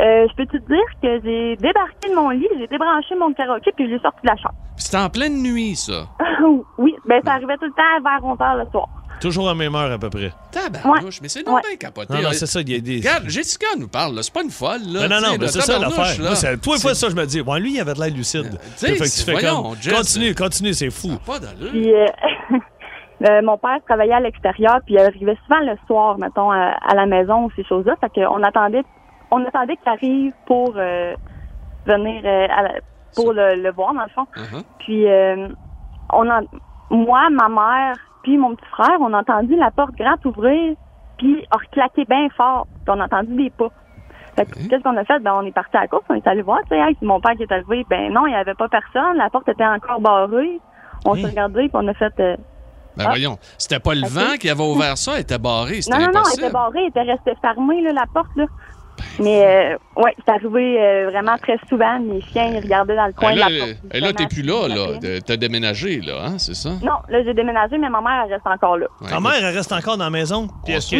Euh, je peux te dire que j'ai débarqué de mon lit, j'ai débranché mon karaoké, puis je l'ai sorti de la chambre. Puis C'était en pleine nuit, ça. <laughs> oui, ben ça arrivait tout le temps vers 11 heures le soir. Toujours à même heure à peu près. Tabarnouche, mais c'est donc bien capoté. Non, non, c'est ça, il y a des- Regarde, Jessica nous parle, là, c'est pas une folle. Là, Non, non, non, mais c'est ça l'affaire. Moi, c'est- Toi, une fois C'est- ça, je me dis, ouais, lui, il avait de l'air lucide. Fait que tu fais voyons, comme, Jess. continue, continue, c'est fou. Pas d'allure. Puis euh, <laughs> euh, mon père travaillait à l'extérieur, puis il arrivait souvent le soir, mettons, à, à la maison ou ces choses-là. Fait qu'on attendait, on attendait qu'il arrive pour euh, venir euh, à la- pour le, le voir dans le fond. Uh-huh. Puis euh, on a, moi, ma mère, puis mon petit frère, on a entendu la porte grande ouvrir, puis a reclaqué bien fort. Puis on a entendu des pas. Fait que, qu'est-ce qu'on a fait? Ben, on est parti à la course, on est allé voir, tu sais, hey, mon père qui est arrivé. Ben non, il n'y avait pas personne, la porte était encore barrée. On s'est regardé, puis on a fait... euh, Ben Ah. voyons, c'était pas le vent qui avait ouvert ça, elle était barrée, c'était Non, non, non, elle était barrée, elle était restée fermée, là, la porte, là. Mais, euh, ouais, c'est arrivé euh, vraiment très souvent. Les chiens, ils regardaient dans le coin Et de là, la porte. et là, t'es plus là, là. T'as déménagé, là, hein, c'est ça? Non, là, j'ai déménagé, mais ma mère, elle reste encore là. Ta mère, elle reste encore dans la maison? Puis est-ce que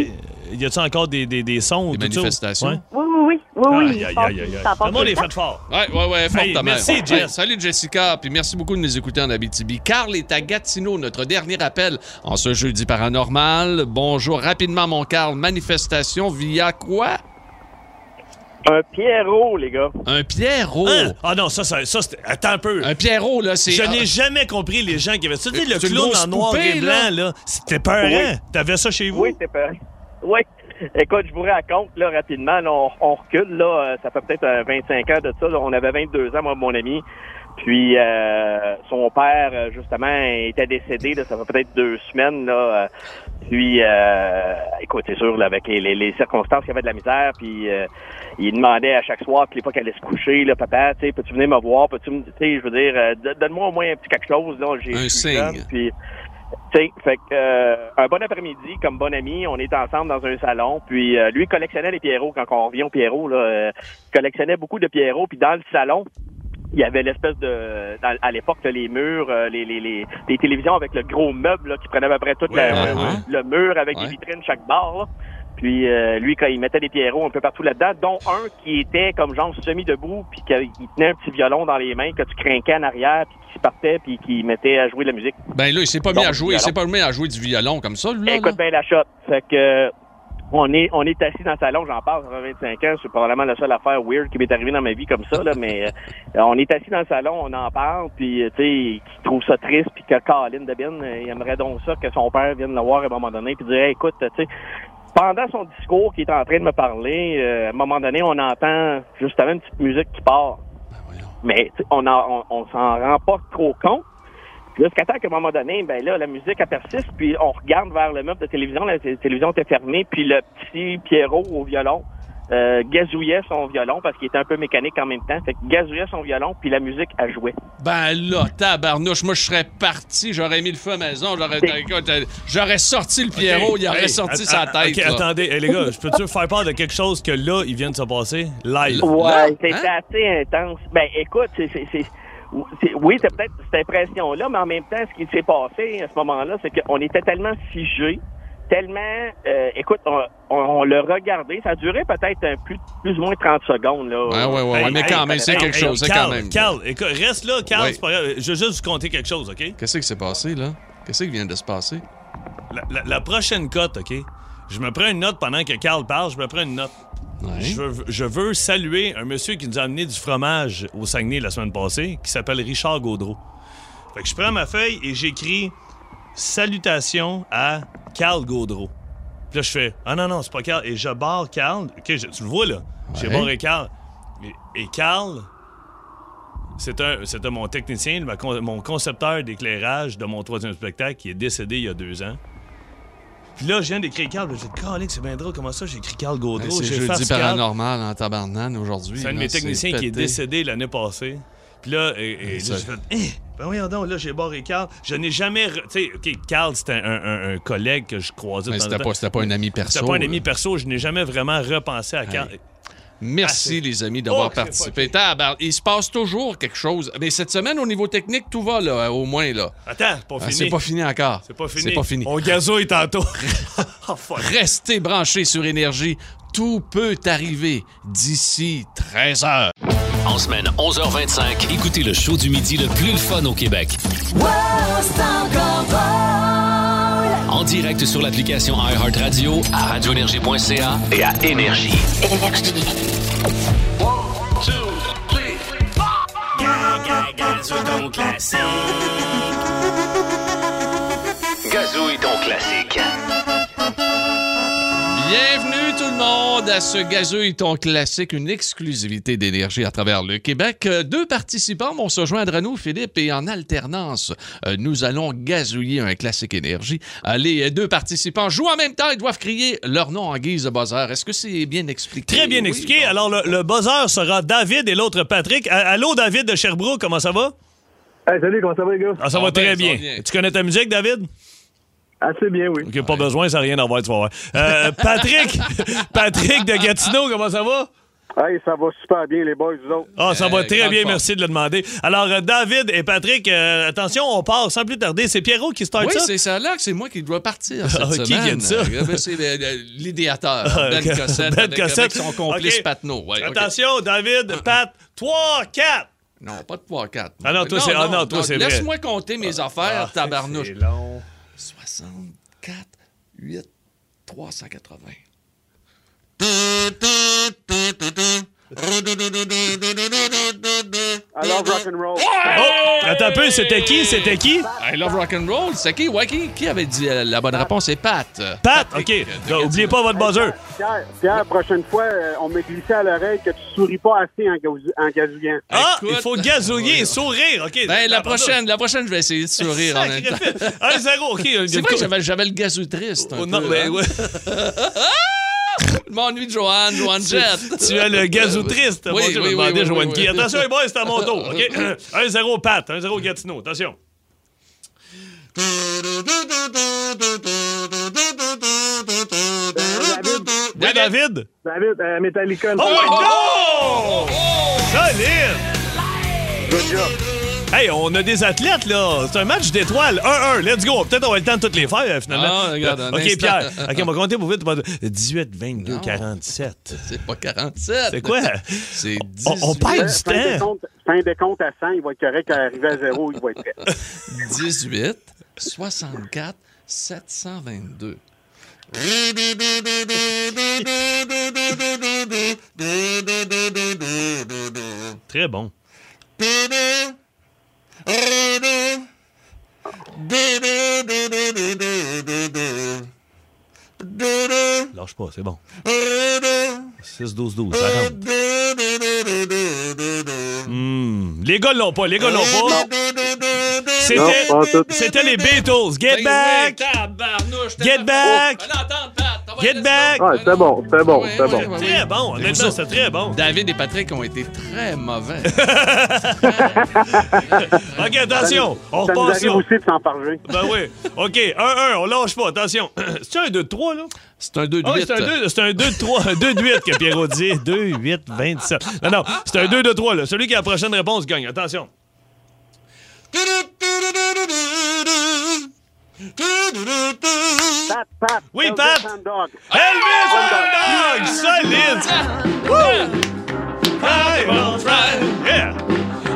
y a-t-il encore des, des, des sons Des manifestations? Ouais. Oui, oui, oui. Oui, oui. Aïe, il aïe, passe- aïe, aïe, aïe. ça passe Le monde est fait fort. Ouais, ouais, ouais, forte Hey, ta mère. merci, Ouais. Jess. Salut, Jessica, puis merci beaucoup de nous écouter en Abitibi. Carl est à Gatineau, notre dernier appel en ce jeudi paranormal. Bonjour, rapidement, mon Carl. Manifestation via quoi? Un Pierrot, les gars. Un Pierrot. Hein? Ah non, ça, ça, ça c'était- attends un peu. Un Pierrot, là, c'est... Je n'ai jamais compris les gens qui avaient ça. Tu sais, le clown en noir poupée, et blanc, là. là, c'était peurant. Oui. T'avais ça chez vous? Oui, c'est pas. Oui. Écoute, je vous raconte là rapidement, là, on, on recule là, euh, ça fait peut-être euh, 25 ans de ça. là. on avait 22 ans, moi, mon ami. Puis euh, son père, euh, justement, était décédé. Là, ça fait peut-être deux semaines. Là, euh, puis, euh, écoute, c'est sûr, là, avec les, les- les circonstances, il y avait de la misère. Puis, euh, il demandait à chaque soir, puis les fois qu'elle allait se coucher, là, papa, tu sais, peux-tu venir me voir, peux-tu me, tu sais, je veux dire, euh, don- donne-moi au moins un petit quelque chose. Là, j'ai Un signe. jeune, Puis, tu sais, fait que euh, un bon après-midi, comme bon ami, on est ensemble dans un salon. Puis euh, lui collectionnait les Pierrots quand on revient au Pierrot. Là, euh, il collectionnait beaucoup de Pierrots. Puis dans le salon, il y avait l'espèce de à l'époque là, les murs, euh, les, les, les, les télévisions avec le gros meuble là, qui prenait à peu près tout Ouais, la- ouais, ouais. le mur avec Ouais. des vitrines chaque barre. Là. Puis euh, lui, quand il mettait des Pierrots un peu partout là-dedans, dont un qui était comme genre semi-debout, puis qu'il tenait un petit violon dans les mains que tu crinquais en arrière, puis qui se partait, puis qui mettait à jouer de la musique. Ben là, il s'est pas mis à jouer, il s'est pas mis à jouer du violon comme ça, lui, là. Écoute bien la shot. Fait que on est on est assis dans le salon, j'en parle, ça fait 25 ans, c'est probablement la seule affaire weird qui m'est arrivée dans ma vie comme ça, là, mais euh, on est assis dans le salon, on en parle, puis euh, tu sais, qui trouve ça triste, puis que Colin Debin, euh, il aimerait donc ça que son père vienne le voir à un moment donné, puis dire Hey, écoute, tu sais, pendant son discours qui est en train de me parler, euh, à un moment donné, on entend justement une petite musique qui part. Mais tu sais, on en- on, on s'en rend pas trop compte. Jusqu'à temps qu'à un moment donné, ben là, la musique elle persiste, puis on regarde vers le meuble de télévision, la té- télévision était fermée, puis le petit Pierrot au violon euh, gazouillait son violon parce qu'il était un peu mécanique en même temps. Fait que gazouillait son violon, puis la musique a joué. Ben là, tabarnouche, moi je serais parti, j'aurais mis le feu à la maison, j'aurais écoute, euh, j'aurais sorti le Pierrot, il aurait Hey, sorti sa tête. OK, là. attendez. Hey, les gars, je peux-tu faire part de quelque chose que là, il vient de se passer? Live. Ouais, c'était Hein? assez intense. Ben, écoute, c'est- oui, c'est peut-être cette impression-là, mais en même temps, ce qui s'est passé à ce moment-là, c'est qu'on était tellement figés, tellement, euh, écoute, on, on, on l'a regardé, ça a duré peut-être un plus, plus ou moins 30 secondes, là. Ouais, ouais, ouais, mais quand même, c'est quelque chose, c'est Carl, quand même. Carl, écoute, reste là, Carl, Oui. c'est pas grave. Je veux juste vous conter quelque chose, OK? Qu'est-ce qui s'est passé, là? Qu'est-ce qui vient de se passer? La, la- la prochaine cote, OK? Je me prends une note pendant que Carl parle, je me prends une note. Je, veux, je veux saluer un monsieur qui nous a amené du fromage au Saguenay la semaine passée, qui s'appelle Richard Gaudreau. Fait que je prends ma feuille et j'écris Salutations à Carl Gaudreau. Puis là, je fais Ah non, non, c'est pas Carl. Et je barre Carl. OK, je- tu le vois là. J'ai barré Carl. Et, et Carl, c'est un, c'était mon technicien, mon concepteur d'éclairage de mon troisième spectacle qui est décédé il y a deux ans. Puis là, je viens d'écrire Carl. J'ai dit, Calique, c'est bien drôle. Comment ça, j'ai écrit Carl Gaudreau? C'est jeudi face Carl. paranormal en tabarnane aujourd'hui. C'est un de mes techniciens qui est décédé l'année passée. Puis là, et, et là, j'ai fait, Eh, ben voyons donc, là, j'ai barré Carl. Je n'ai jamais. re- Tu sais, OK, Carl, c'était un, un- un collègue que je croisais. Mais c'était pas- pas un ami perso, C'était pas un ami perso. Je n'ai jamais vraiment repensé à Carl. Merci, les amis, d'avoir Oh, participé. Il se passe toujours quelque chose. Mais cette semaine, au niveau technique, tout va, là, au moins. là. Attends, c'est pas Ah, fini. c'est pas fini encore. C'est pas fini. C'est pas fini. On gazouille tantôt. Oh. Restez branchés sur Énergie. Tout peut arriver d'ici 13 heures. En semaine 11h25, écoutez le show du midi le plus le fun au Québec. En direct sur l'application iHeartRadio, à radioénergie.ca et à Énergie. Énergie. Gazouille ton classique. Bienvenue tout le monde à ce ton classique, une exclusivité d'énergie à travers le Québec. Euh, Deux participants vont se joindre à nous, Philippe, et en alternance, euh, nous allons gazouiller un classique énergie. Euh, Les deux participants jouent en même temps, ils doivent crier leur nom en guise de buzzer. Est-ce que c'est bien expliqué? Très bien Oui, expliqué. bon. Alors, le, le buzzer sera David et l'autre Patrick. Allô, David de Sherbrooke, comment ça va? Hey, salut, comment ça va, les gars? Ah, ça va va bien, très ça bien. va bien. Tu connais ta musique, David? Assez bien, oui. OK, pas besoin, ça n'a rien à voir, tu vas voir. Euh, Patrick, <laughs> Patrick de Gatineau, comment ça va? Hey, ça va super bien, les boys, vous autres. Ah, ça va Euh, très bien, merci de le demander. Alors, euh, David et Patrick, euh, attention, on part sans plus tarder. C'est Pierrot qui start Oui, ça? c'est ça là que c'est moi qui dois partir cette <laughs> Ah, semaine. qui vient de ça? C'est euh, l'idéateur, Ah, Ben. Cossette, <laughs> Ben avec, Cossette. avec son complice Ok. Patnaud. Ouais, ok. Attention, David, Pat, 3, 4. Non, pas de 3-4. Ah non, toi, c'est- ah non, toi, c'est vrai. Laisse-moi compter mes affaires, Ah, tabarnouche. c'est long. 64, 8, 380. I love rock and roll. Oh, attends un peu, c'était qui? C'était qui? I love rock and roll. C'est qui? Ouais, qui, qui avait dit euh, la bonne réponse? C'est Pat. Pat, OK. de Donc, oubliez pas votre buzzer. Pierre, Pierre, la prochaine fois, euh, on m'a glissé à l'oreille que tu souris pas assez en, gazou- en gazouillant. Ah, Écoute. il faut gazouiller et sourire. OK. Ben, la prochaine, la prochaine, je vais essayer de sourire en même temps. 1-0, OK. C'est vrai que j'avais, j'avais le gazou triste. un Oh, non, peu, mais hein. ouais. <laughs> Je m'ennuie de Joanne, Joanne Tu, Jett. tu as le gazou triste. Oui, Dieu, oui, oui, oui, Joanne. Attention, les boys, c'est à mon tour. OK? <laughs> 1-0 Pat, 1-0 Gatineau. Attention. David, Oui, David? David, euh, Metallica. Oh, my God! Solide! Good job. Hey, on a des athlètes, là. C'est un match d'étoiles. 1-1. Let's go. Peut-être on va le temps de toutes les faire, euh, finalement. Ah, regarde, un OK, instant. Pierre. OK, on va compter pour vite. 18, 22, 47. C'est pas 47. C'est quoi? <laughs> C'est 18. On, on perd du Fin des temps. comptes- Fin des comptes à 100, il va être correct. À arriver à 0, il va être prêt. 18, 64, 722. Très bon. <laughs> Lâche pas, c'est bon. 6, 12, 12, ça rentre. Hmm, Les gars l'ont pas, les gars l'ont pas. C'était, Non, pas en tout. c'était les Beatles. Get Ben back! t'es Get back! Oh, Get back! Ah, c'était bon, c'était bon, Ouais, c'était ouais, bon. ouais, ouais. Très bon, honnêtement, c'est très bon. David et Patrick ont été très mauvais. <laughs> OK, attention, on Ça nous arrive aussi de s'enfarger. Ben oui. OK, 1-1, on lâche pas, attention. C'est un 2-3, là? C'est un 2 de Ah oui, 8. c'est un 2 c'est un 2 de 3, un 2 de 8 que Pierrot dit. 2, 8, 27. Non, non, c'est un 2 de 3, là. Celui qui a la prochaine réponse gagne. Attention. Pat, Pat. Oui, Elvis Pat. and Dog. Elvis dog! Solide! Woo! Hey, old friend. Yeah.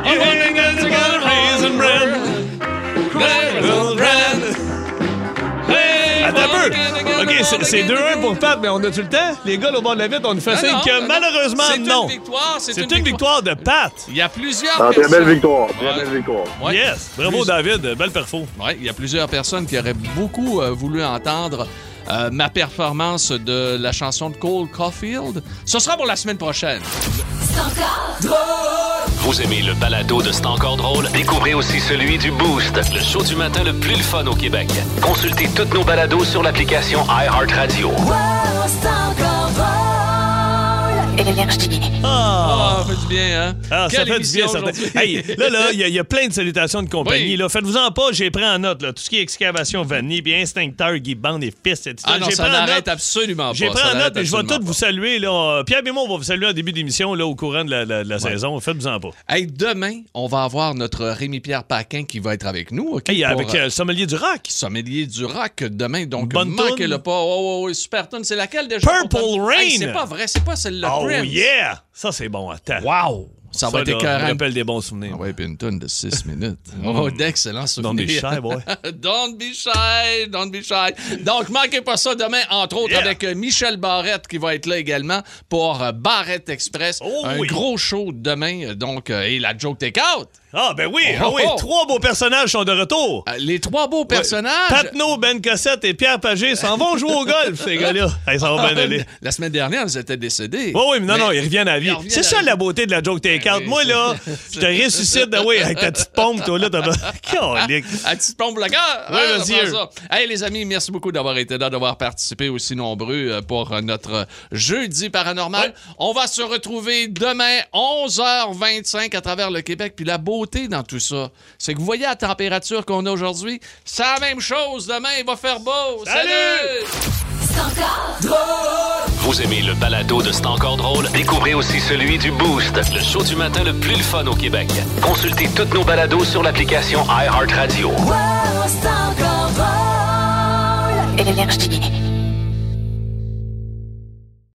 You got a raisin bread? Raisin bread. Attends un peu. OK, c'est- c'est 2-1 pour Pat, mais on a-tu le temps? Les gars, au bord de la vitre, on nous fait signe que non, malheureusement, c'est non. une victoire. C'est une, une victoire de Pat. Il y a plusieurs Ah, très personnes. belle victoire. Très Ouais. belle victoire. Ouais. Yes. Bravo, Plus- David. Belle perfo. Ouais, il y a plusieurs personnes qui auraient beaucoup euh, voulu entendre euh, ma performance de la chanson de Cole Caulfield. Ce sera pour la semaine prochaine. Vous aimez le balado de C'est encore drôle? Découvrez aussi celui du Boost, le show du matin le plus le fun au Québec. Consultez toutes nos balados sur l'application iHeartRadio. Énergie. Ah, ça fait du bien, hein? Ah, ça fait du bien, certain. aujourd'hui. Hey, là, là, il y, a- il y a plein de salutations de compagnie. Oui. Faites-vous-en pas, j'ai pris en note. Là. Tout ce qui est excavation vanille, puis instincteur, Guy et fils, etc. Ah non, J'ai ça pris en n'arrête note. absolument pas. J'ai pris ça en note et je vais tous vous saluer. Là. Pierre on va vous saluer en début d'émission là, au courant de la, la- de la saison. Faites-vous-en pas. Hey, demain, on va avoir notre Rémi-Pierre Paquin qui va être avec nous. Hey, pour, avec euh, le sommelier du rock. Sommelier du rock demain. Donc, Bonne manquez-le pas. Oh, oh, oh, super tune. C'est laquelle déjà? Purple Rain. Hey, c'est pas vrai. C'est pas celle-là. Oh Prince. yeah! Ça, c'est bon. Attends. Wow! Ça, va être écœurant. rappelle des bons souvenirs. Ah ouais, puis une tonne de 6 <laughs> minutes. Oh, d'excellents souvenirs. Don't be shy, boy. don't be shy, don't be shy. Donc, manquez pas ça demain, entre autres, Yeah. avec euh, Michel Barrette qui va être là également pour euh, Barrette Express. Oh un oui. gros show demain, euh, donc, et la joke take out. Ah, ben oui, Oh, ah oui, oh. trois beaux personnages sont de retour. Euh, les trois beaux personnages. Patnaud, Ben Cossette et Pierre Pagé s'en vont jouer au golf, ces <laughs> gars-là. Hey, ça va bien aller. La semaine dernière, ils étaient décédés. Oui, oui, mais non, non, ils reviennent à la vie. C'est ça la beauté de la joke take-out. Moi, là, je te ressuscite, ah oui, avec ta petite pompe, toi, là, t'as <laughs> Calique. À petite pompe le cœur. Oui, Hein, ça. Hey, les amis, merci beaucoup d'avoir été là, d'avoir participé aussi nombreux euh, pour euh, notre jeudi paranormal. On va se retrouver demain, 11h25 à travers le Québec. Puis la beauté dans tout ça, c'est que vous voyez la température qu'on a aujourd'hui. C'est la même chose. Demain, il va faire beau. Salut! Vous aimez le balado de C'est encore drôle? Découvrez aussi celui du Boost, le show du matin le plus le fun au Québec. Consultez toutes nos balados sur l'application iHeartRadio. Énergie.